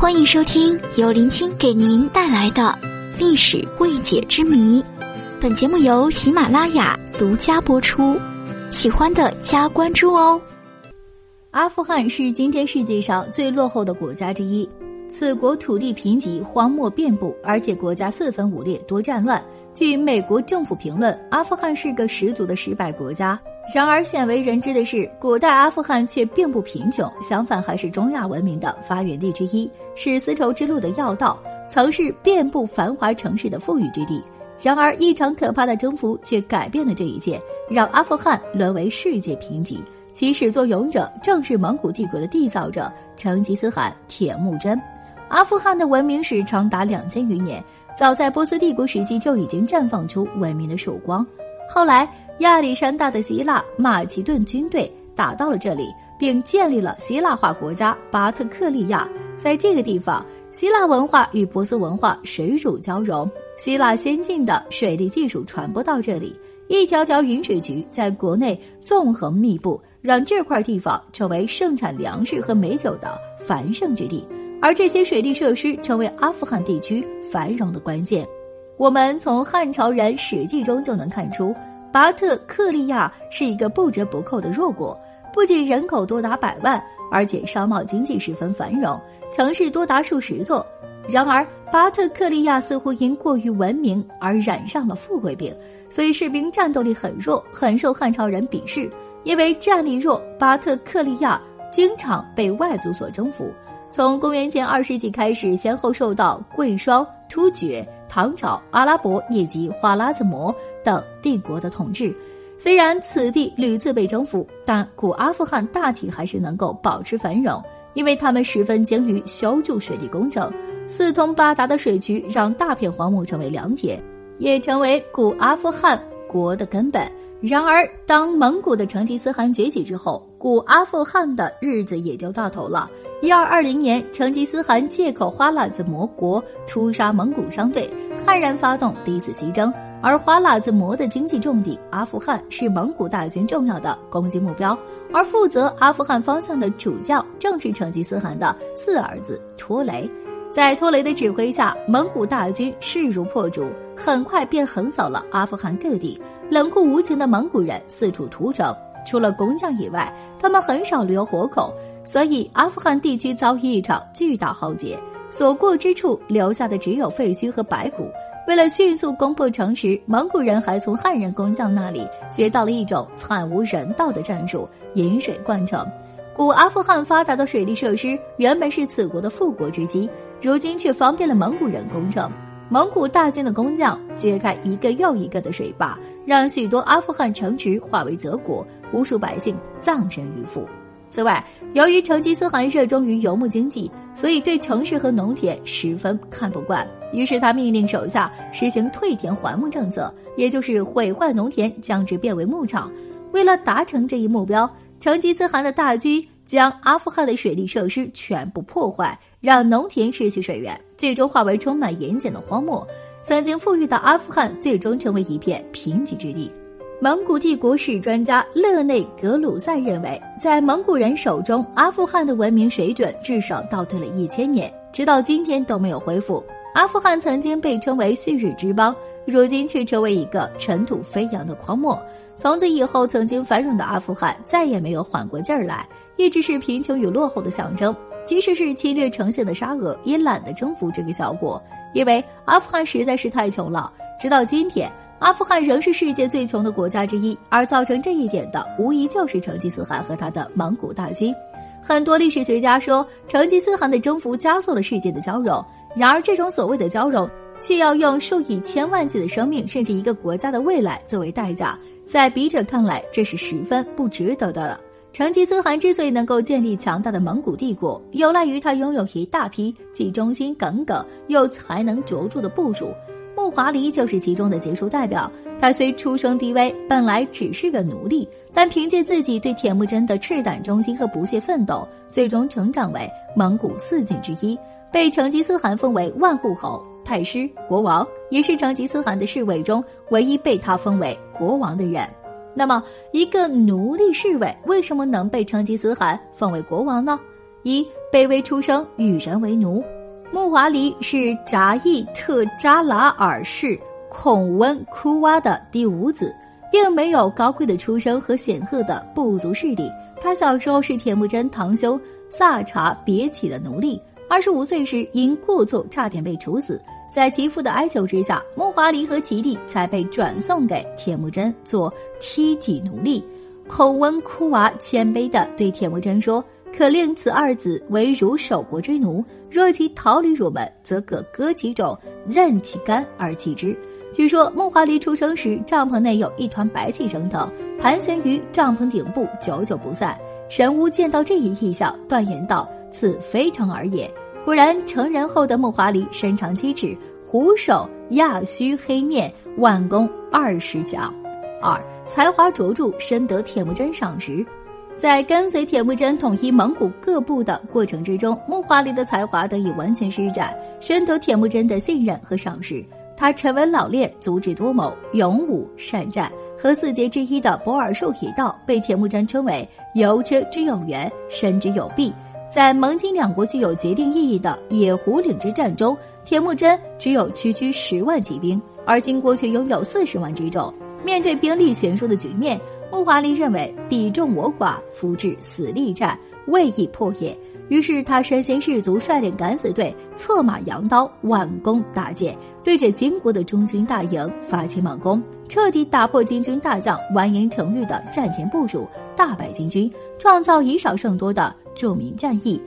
欢迎收听由林青给您带来的历史未解之谜。本节目由喜马拉雅独家播出，喜欢的加关注哦。阿富汗是今天世界上最落后的国家之一，此国土地贫瘠，荒漠遍布，而且国家四分五裂，多战乱。据美国政府评论，阿富汗是个十足的失败国家。然而，鲜为人知的是，古代阿富汗却并不贫穷，相反还是中亚文明的发源地之一，是丝绸之路的要道，曾是遍布繁华城市的富裕之地。然而，一场可怕的征服却改变了这一切，让阿富汗沦为世界贫瘠。其始作俑者正是蒙古帝国的缔造者成吉思汗铁木真。阿富汗的文明史长达两千余年。早在波斯帝国时期就已经绽放出文明的曙光。后来，亚历山大的希腊马其顿军队打到了这里，并建立了希腊化国家巴特克利亚。在这个地方，希腊文化与波斯文化水乳交融，希腊先进的水利技术传播到这里，一条条引水渠在国内纵横密布，让这块地方成为盛产粮食和美酒的繁盛之地。而这些水利设施成为阿富汗地区繁荣的关键。我们从汉朝人《史记》中就能看出，巴特克利亚是一个不折不扣的弱国，不仅人口多达百万，而且商贸经济十分繁荣，城市多达数十座。然而，巴特克利亚似乎因过于文明而染上了富贵病，所以士兵战斗力很弱，很受汉朝人鄙视。因为战力弱，巴特克利亚经常被外族所征服。从公元前二世纪开始，先后受到贵霜、突厥、唐朝、阿拉伯以及花剌子模等帝国的统治。虽然此地屡次被征服，但古阿富汗大体还是能够保持繁荣，因为他们十分精于修筑水利工程。四通八达的水渠让大片荒漠成为良田，也成为古阿富汗国的根本。然而，当蒙古的成吉思汗崛起之后，古阿富汗的日子也就到头了。一二二零年，成吉思汗借口花剌子模国屠杀蒙古商队，悍然发动第一次西征。而花剌子模的经济重地阿富汗是蒙古大军重要的攻击目标，而负责阿富汗方向的主将正是成吉思汗的四儿子拖雷。在拖雷的指挥下，蒙古大军势如破竹，很快便横扫了阿富汗各地。冷酷无情的蒙古人四处屠城，除了工匠以外，他们很少留活口。所以，阿富汗地区遭遇一场巨大浩劫，所过之处留下的只有废墟和白骨。为了迅速攻破城池，蒙古人还从汉人工匠那里学到了一种惨无人道的战术——引水灌城。古阿富汗发达的水利设施原本是此国的富国之基，如今却方便了蒙古人攻城。蒙古大军的工匠掘开一个又一个的水坝，让许多阿富汗城池化为泽国，无数百姓葬身鱼腹。此外，由于成吉思汗热衷于游牧经济，所以对城市和农田十分看不惯。于是他命令手下实行退田还牧政策，也就是毁坏农田，将之变为牧场。为了达成这一目标，成吉思汗的大军将阿富汗的水利设施全部破坏，让农田失去水源，最终化为充满盐碱的荒漠。曾经富裕的阿富汗，最终成为一片贫瘠之地。蒙古帝国史专家勒内格鲁塞认为，在蒙古人手中，阿富汗的文明水准至少倒退了一千年，直到今天都没有恢复。阿富汗曾经被称为旭日之邦，如今却成为一个尘土飞扬的荒漠。从此以后，曾经繁荣的阿富汗再也没有缓过劲儿来，一直是贫穷与落后的象征。即使是侵略成性的沙俄，也懒得征服这个小国，因为阿富汗实在是太穷了。直到今天。阿富汗仍是世界最穷的国家之一，而造成这一点的，无疑就是成吉思汗和他的蒙古大军。很多历史学家说，成吉思汗的征服加速了世界的交融。然而，这种所谓的交融，却要用数以千万计的生命，甚至一个国家的未来作为代价。在笔者看来，这是十分不值得的。成吉思汗之所以能够建立强大的蒙古帝国，有赖于他拥有一大批既忠心耿耿又才能卓著的部属。华黎就是其中的杰出代表。他虽出生低微，本来只是个奴隶，但凭借自己对铁木真的赤胆忠心和不懈奋斗，最终成长为蒙古四郡之一，被成吉思汗封为万户侯、太师、国王，也是成吉思汗的侍卫中唯一被他封为国王的人。那么，一个奴隶侍卫为什么能被成吉思汗封为国王呢？一卑微出生，与人为奴。木华黎是扎伊特扎拉尔氏孔温库哇的第五子，并没有高贵的出生和显赫的部族势力。他小时候是铁木真堂兄萨查别起的奴隶，二十五岁时因过错差点被处死。在其父的哀求之下，木华黎和其弟才被转送给铁木真做梯级奴隶。孔温库娃谦卑地对铁木真说：“可令此二子为汝守国之奴，若其逃离汝门，则可割其种，任其干而弃之。”据说木华黎出生时，帐篷内有一团白气升腾，盘旋于帐篷顶部，久久不散。神巫见到这一异象，断言道：“此非常而也。”果然，成人后的木华黎身长七尺，虎首亚须黑面，腕弓二十强。二才华卓著，深得铁木真赏识。在跟随铁木真统一蒙古各部的过程之中，木华黎的才华得以完全施展，深得铁木真的信任和赏识。他沉稳老练，足智多谋，勇武善战。和四杰之一的博尔术一道，被铁木真称为游车之有缘，深之有弊。在蒙金两国具有决定意义的野狐岭之战中，铁木真只有区区十万骑兵，而金国却拥有四十万之众。面对兵力悬殊的局面，穆华林认为彼众我寡，夫至死力战，未易破也。于是他身先士卒，率领敢死队，策马扬刀，挽弓搭箭，对着金国的中军大营发起猛攻，彻底打破金军大将完颜成玉的战前部署，大败金军，创造以少胜多的著名战役。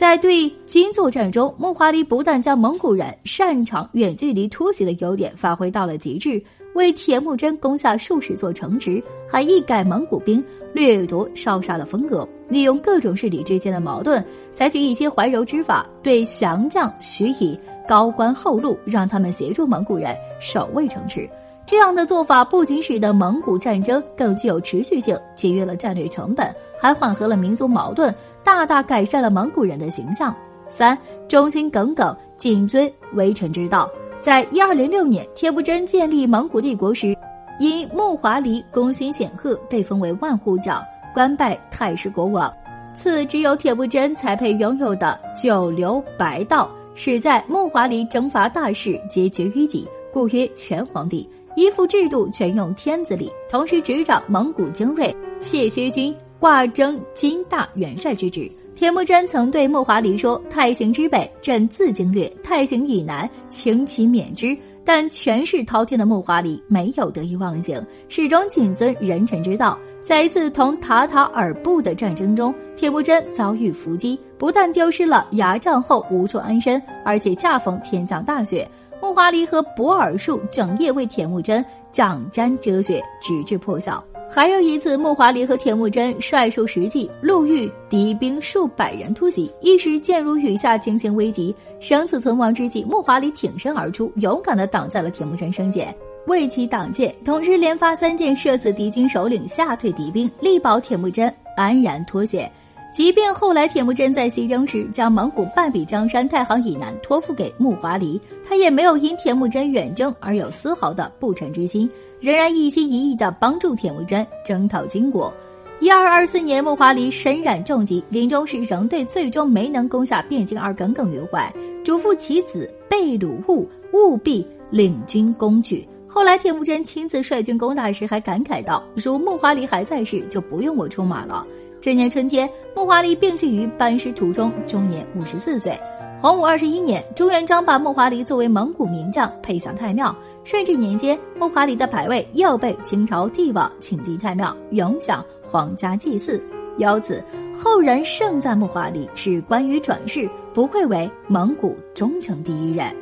在对金作战中，木华黎不但将蒙古人擅长远距离突袭的优点发挥到了极致，为铁木真攻下数十座城池，还一改蒙古兵掠夺烧杀的风格，利用各种势力之间的矛盾，采取一些怀柔之法，对降将许以高官厚禄，让他们协助蒙古人守卫城池。这样的做法不仅使得蒙古战争更具有持续性，节约了战略成本，还缓和了民族矛盾。大大改善了蒙古人的形象。三忠心耿耿，谨遵微臣之道。在一二零六年，铁木真建立蒙古帝国时，因木华黎功勋显赫，被封为万户长，官拜太师国王。赐只有铁木真才配拥有的九流白道，使在木华黎征伐大事皆决于己，故曰全皇帝。依附制度，全用天子礼，同时执掌蒙古精锐，谢薛军。挂征金大元帅之职，铁木真曾对木华黎说：“太行之北，朕自经略；太行以南，请其免之。”但权势滔天的木华黎没有得意忘形，始终谨遵人臣之道。在一次同塔塔尔部的战争中，铁木真遭遇伏击，不但丢失了牙帐后无处安身，而且恰逢天降大雪，木华黎和博尔术整夜为铁木真掌沾遮雪，直至破晓。还有一次，穆华黎和铁木真率数十骑，路遇敌兵数百人突袭，一时箭如雨下，情形危急，生死存亡之际，穆华黎挺身而出，勇敢地挡在了铁木真身前，为其挡箭，同时连发三箭射死敌军首领，吓退敌兵，力保铁木真安然脱险。即便后来铁木真在西征时将蒙古半壁江山太行以南托付给木华黎，他也没有因铁木真远征而有丝毫的不臣之心。仍然一心一意地帮助铁木真征讨金国。一二二四年，木华黎身染重疾，临终时仍对最终没能攻下汴京而耿耿于怀，嘱咐其子贝鲁兀务必领军攻取。后来，铁木真亲自率军攻打时，还感慨道：“如木华黎还在世，就不用我出马了。”这年春天，木华黎病逝于班师途中，终年五十四岁。洪武二十一年，朱元璋把木华黎作为蒙古名将配享太庙。顺治年间，木华黎的牌位又被清朝帝王请进太庙，永享皇家祭祀。由此，后人盛赞木华黎是关羽转世，不愧为蒙古忠诚第一人。